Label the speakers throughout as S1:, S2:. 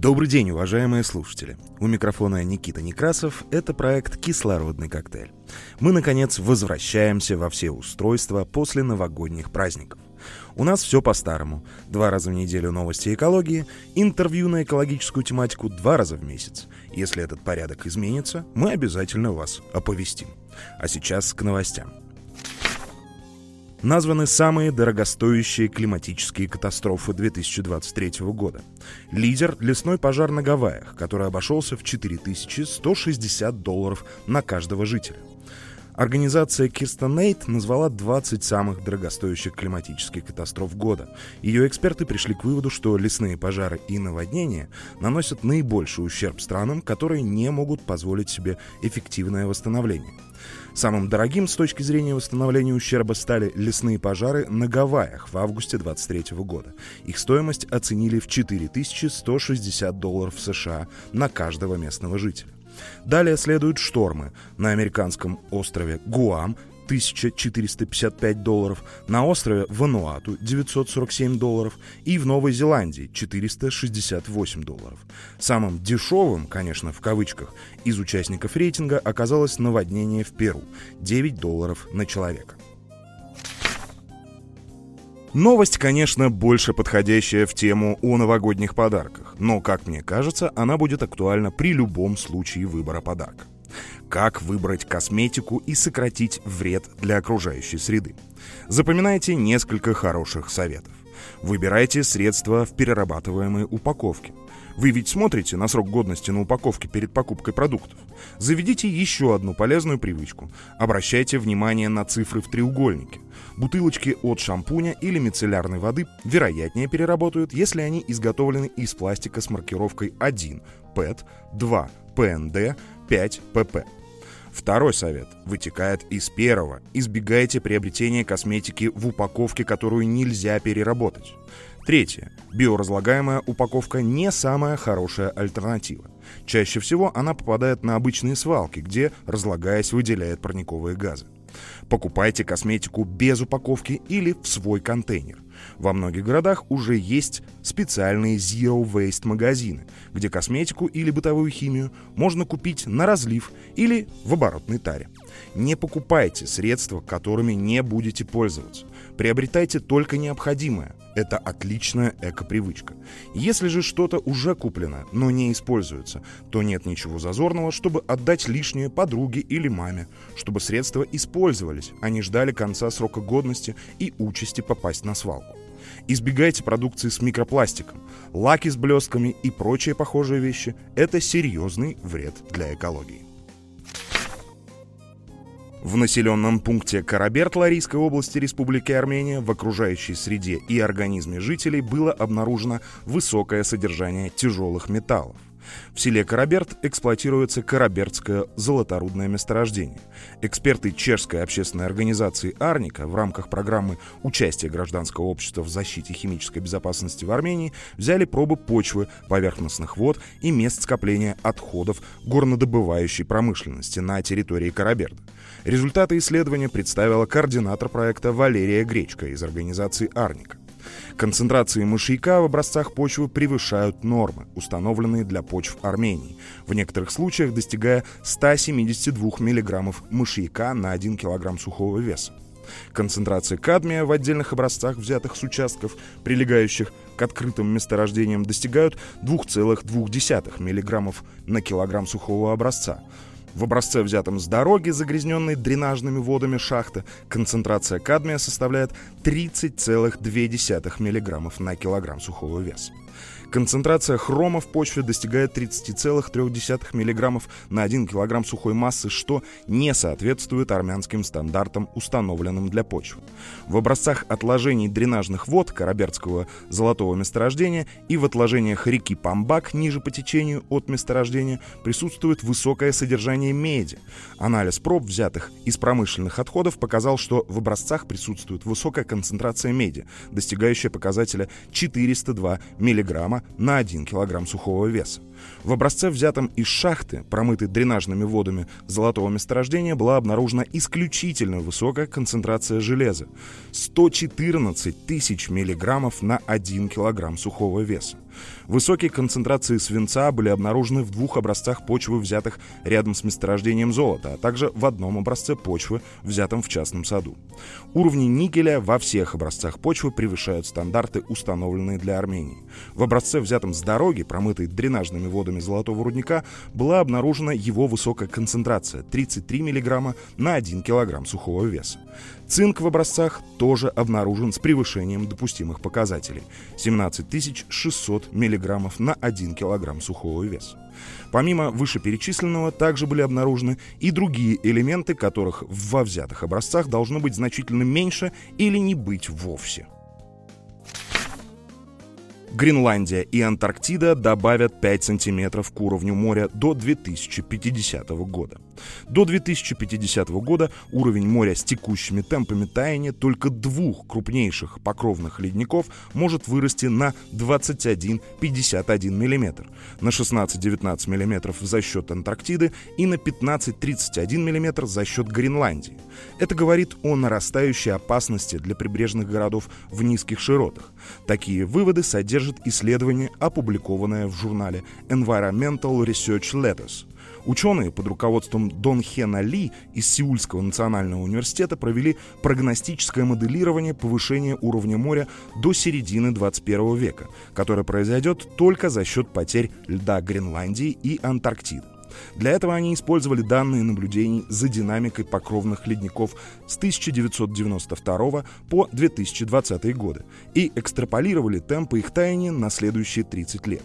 S1: Добрый день, уважаемые слушатели. У микрофона Никита Некрасов. Это проект «Кислородный коктейль». Мы, наконец, возвращаемся во все устройства после новогодних праздников. У нас все по-старому. Два раза в неделю новости экологии, интервью на экологическую тематику два раза в месяц. Если этот порядок изменится, мы обязательно вас оповестим. А сейчас к новостям названы самые дорогостоящие климатические катастрофы 2023 года. Лидер – лесной пожар на Гавайях, который обошелся в 4160 долларов на каждого жителя. Организация Кирстонейт назвала 20 самых дорогостоящих климатических катастроф года. Ее эксперты пришли к выводу, что лесные пожары и наводнения наносят наибольший ущерб странам, которые не могут позволить себе эффективное восстановление. Самым дорогим с точки зрения восстановления ущерба стали лесные пожары на Гавайях в августе 23 года. Их стоимость оценили в 4160 долларов США на каждого местного жителя. Далее следуют штормы на американском острове Гуам 1455 долларов, на острове Вануату 947 долларов и в Новой Зеландии 468 долларов. Самым дешевым, конечно, в кавычках, из участников рейтинга оказалось наводнение в Перу – 9 долларов на человека. Новость, конечно, больше подходящая в тему о новогодних подарках, но, как мне кажется, она будет актуальна при любом случае выбора подарка. Как выбрать косметику и сократить вред для окружающей среды? Запоминайте несколько хороших советов. Выбирайте средства в перерабатываемой упаковке. Вы ведь смотрите на срок годности на упаковке перед покупкой продуктов. Заведите еще одну полезную привычку. Обращайте внимание на цифры в треугольнике. Бутылочки от шампуня или мицеллярной воды вероятнее переработают, если они изготовлены из пластика с маркировкой 1 PET, 2 PND, 5 PP. Второй совет вытекает из первого. Избегайте приобретения косметики в упаковке, которую нельзя переработать. Третье. Биоразлагаемая упаковка не самая хорошая альтернатива. Чаще всего она попадает на обычные свалки, где, разлагаясь, выделяет парниковые газы. Покупайте косметику без упаковки или в свой контейнер. Во многих городах уже есть специальные Zero Waste магазины, где косметику или бытовую химию можно купить на разлив или в оборотной таре. Не покупайте средства, которыми не будете пользоваться. Приобретайте только необходимое. Это отличная эко-привычка. Если же что-то уже куплено, но не используется, то нет ничего зазорного, чтобы отдать лишнее подруге или маме, чтобы средства использовались, а не ждали конца срока годности и участи попасть на свалку. Избегайте продукции с микропластиком. Лаки с блестками и прочие похожие вещи – это серьезный вред для экологии. В населенном пункте Караберт Ларийской области Республики Армения в окружающей среде и организме жителей было обнаружено высокое содержание тяжелых металлов. В селе Караберт эксплуатируется Карабертское золоторудное месторождение. Эксперты чешской общественной организации «Арника» в рамках программы участия гражданского общества в защите химической безопасности в Армении взяли пробы почвы, поверхностных вод и мест скопления отходов горнодобывающей промышленности на территории Караберта. Результаты исследования представила координатор проекта Валерия Гречка из организации «Арника». Концентрации мышьяка в образцах почвы превышают нормы, установленные для почв Армении, в некоторых случаях достигая 172 мг мышьяка на 1 кг сухого веса. Концентрации кадмия в отдельных образцах, взятых с участков, прилегающих к открытым месторождениям, достигают 2,2 мг на килограмм сухого образца, в образце, взятом с дороги, загрязненной дренажными водами шахты, концентрация кадмия составляет 30,2 мг на килограмм сухого веса. Концентрация хрома в почве достигает 30,3 мг на 1 кг сухой массы, что не соответствует армянским стандартам, установленным для почвы. В образцах отложений дренажных вод Карабердского золотого месторождения и в отложениях реки Памбак ниже по течению от месторождения присутствует высокое содержание меди. Анализ проб, взятых из промышленных отходов, показал, что в образцах присутствует высокая концентрация меди, достигающая показателя 402 мг на 1 кг сухого веса. В образце, взятом из шахты, промытой дренажными водами золотого месторождения, была обнаружена исключительно высокая концентрация железа – 114 тысяч миллиграммов на 1 килограмм сухого веса. Высокие концентрации свинца были обнаружены в двух образцах почвы, взятых рядом с месторождением золота, а также в одном образце почвы, взятом в частном саду. Уровни никеля во всех образцах почвы превышают стандарты, установленные для Армении. В образце, взятом с дороги, промытой дренажными водами золотого рудника, была обнаружена его высокая концентрация – 33 мг на 1 кг сухого веса. Цинк в образцах тоже обнаружен с превышением допустимых показателей – 17 600 мг на 1 кг сухого веса. Помимо вышеперечисленного, также были обнаружены и другие элементы, которых во взятых образцах должно быть значительно меньше или не быть вовсе. Гренландия и Антарктида добавят 5 сантиметров к уровню моря до 2050 года. До 2050 года уровень моря с текущими темпами таяния только двух крупнейших покровных ледников может вырасти на 21-51 мм, на 16-19 мм за счет Антарктиды и на 15-31 мм за счет Гренландии. Это говорит о нарастающей опасности для прибрежных городов в низких широтах. Такие выводы содержат исследование, опубликованное в журнале Environmental Research Letters. Ученые под руководством Дон Хена Ли из Сеульского национального университета провели прогностическое моделирование повышения уровня моря до середины 21 века, которое произойдет только за счет потерь льда Гренландии и Антарктиды. Для этого они использовали данные наблюдений за динамикой покровных ледников с 1992 по 2020 годы и экстраполировали темпы их таяния на следующие 30 лет.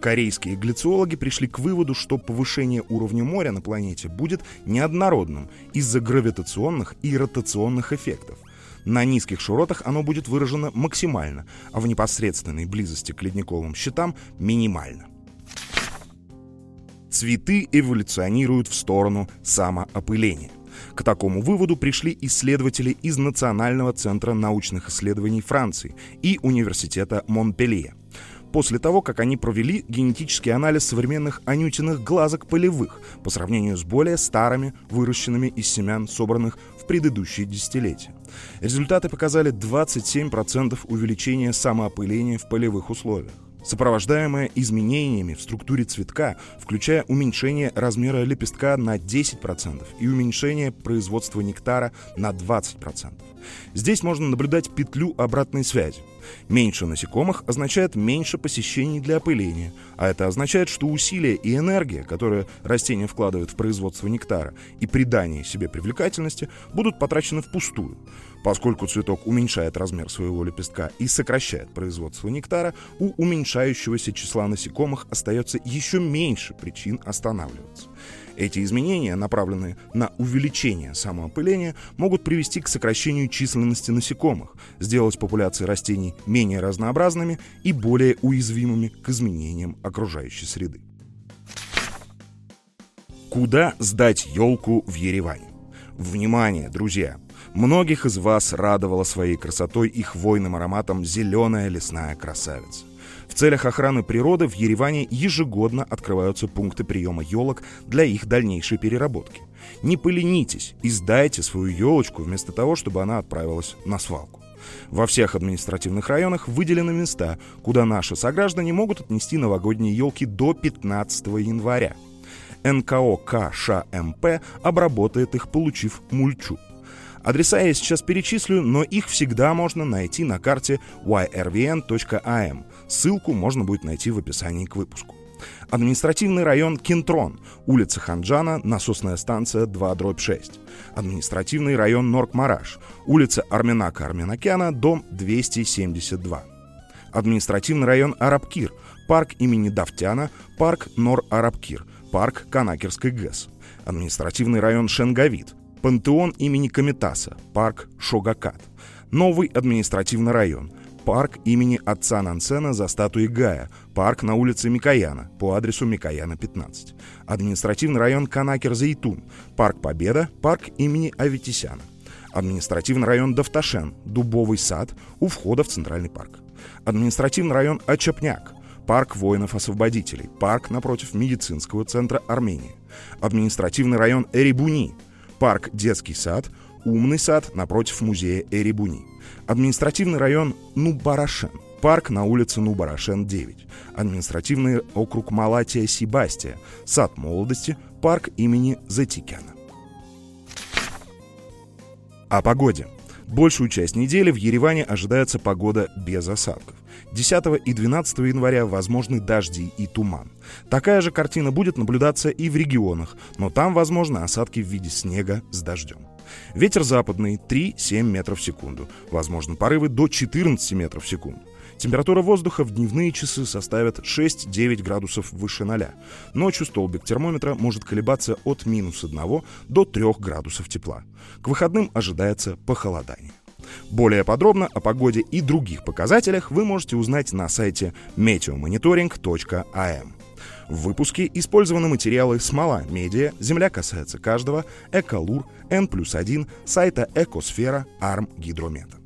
S1: Корейские гляциологи пришли к выводу, что повышение уровня моря на планете будет неоднородным из-за гравитационных и ротационных эффектов. На низких широтах оно будет выражено максимально, а в непосредственной близости к ледниковым щитам – минимально. Цветы эволюционируют в сторону самоопыления. К такому выводу пришли исследователи из Национального центра научных исследований Франции и Университета Монпелье. После того, как они провели генетический анализ современных анютиных глазок полевых по сравнению с более старыми, выращенными из семян, собранных в предыдущие десятилетия. Результаты показали 27% увеличения самоопыления в полевых условиях сопровождаемое изменениями в структуре цветка, включая уменьшение размера лепестка на 10% и уменьшение производства нектара на 20%. Здесь можно наблюдать петлю обратной связи. Меньше насекомых означает меньше посещений для опыления, а это означает, что усилия и энергия, которые растение вкладывает в производство нектара и придание себе привлекательности, будут потрачены впустую. Поскольку цветок уменьшает размер своего лепестка и сокращает производство нектара, у уменьшающегося числа насекомых остается еще меньше причин останавливаться. Эти изменения, направленные на увеличение самоопыления, могут привести к сокращению численности насекомых, сделать популяции растений менее разнообразными и более уязвимыми к изменениям окружающей среды. Куда сдать елку в Ереване? Внимание, друзья! Многих из вас радовала своей красотой и хвойным ароматом зеленая лесная красавица. В целях охраны природы в Ереване ежегодно открываются пункты приема елок для их дальнейшей переработки. Не поленитесь и сдайте свою елочку вместо того, чтобы она отправилась на свалку. Во всех административных районах выделены места, куда наши сограждане могут отнести новогодние елки до 15 января. НКО КШМП обработает их, получив мульчу. Адреса я сейчас перечислю, но их всегда можно найти на карте yrvn.am. Ссылку можно будет найти в описании к выпуску. Административный район Кентрон, улица Ханджана, насосная станция 2 дробь 6. Административный район Норк-Мараш, улица Арменака Арменакяна, дом 272. Административный район Арабкир, парк имени Давтяна, парк Нор-Арабкир, парк Канакерской ГЭС. Административный район Шенгавит, Пантеон имени Комитаса, парк Шогакат. Новый административный район, парк имени отца Нансена за статуей Гая, парк на улице Микояна по адресу Микояна 15. Административный район Канакер-Зайтун, парк Победа, парк имени Аветисяна. Административный район Давташен, Дубовый сад, у входа в Центральный парк. Административный район Ачапняк, парк воинов-освободителей, парк напротив медицинского центра Армении. Административный район Эрибуни, парк «Детский сад», умный сад напротив музея Эрибуни, административный район Нубарашен, парк на улице Нубарашен 9, административный округ Малатия-Сибастия, сад молодости, парк имени Затикяна. О погоде. Большую часть недели в Ереване ожидается погода без осадков. 10 и 12 января возможны дожди и туман. Такая же картина будет наблюдаться и в регионах, но там возможны осадки в виде снега с дождем. Ветер западный 3-7 метров в секунду. Возможны порывы до 14 метров в секунду. Температура воздуха в дневные часы составит 6-9 градусов выше ноля. Ночью столбик термометра может колебаться от минус 1 до 3 градусов тепла. К выходным ожидается похолодание. Более подробно о погоде и других показателях вы можете узнать на сайте meteomonitoring.am. В выпуске использованы материалы «Смола Медиа», «Земля касается каждого», «Эколур», «Н плюс 1», сайта «Экосфера», «Арм Гидромета».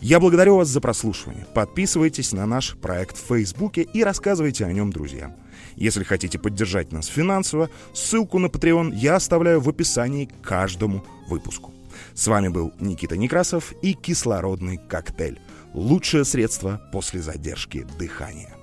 S1: Я благодарю вас за прослушивание. Подписывайтесь на наш проект в Фейсбуке и рассказывайте о нем друзьям. Если хотите поддержать нас финансово, ссылку на Patreon я оставляю в описании к каждому выпуску. С вами был Никита Некрасов и кислородный коктейль. Лучшее средство после задержки дыхания.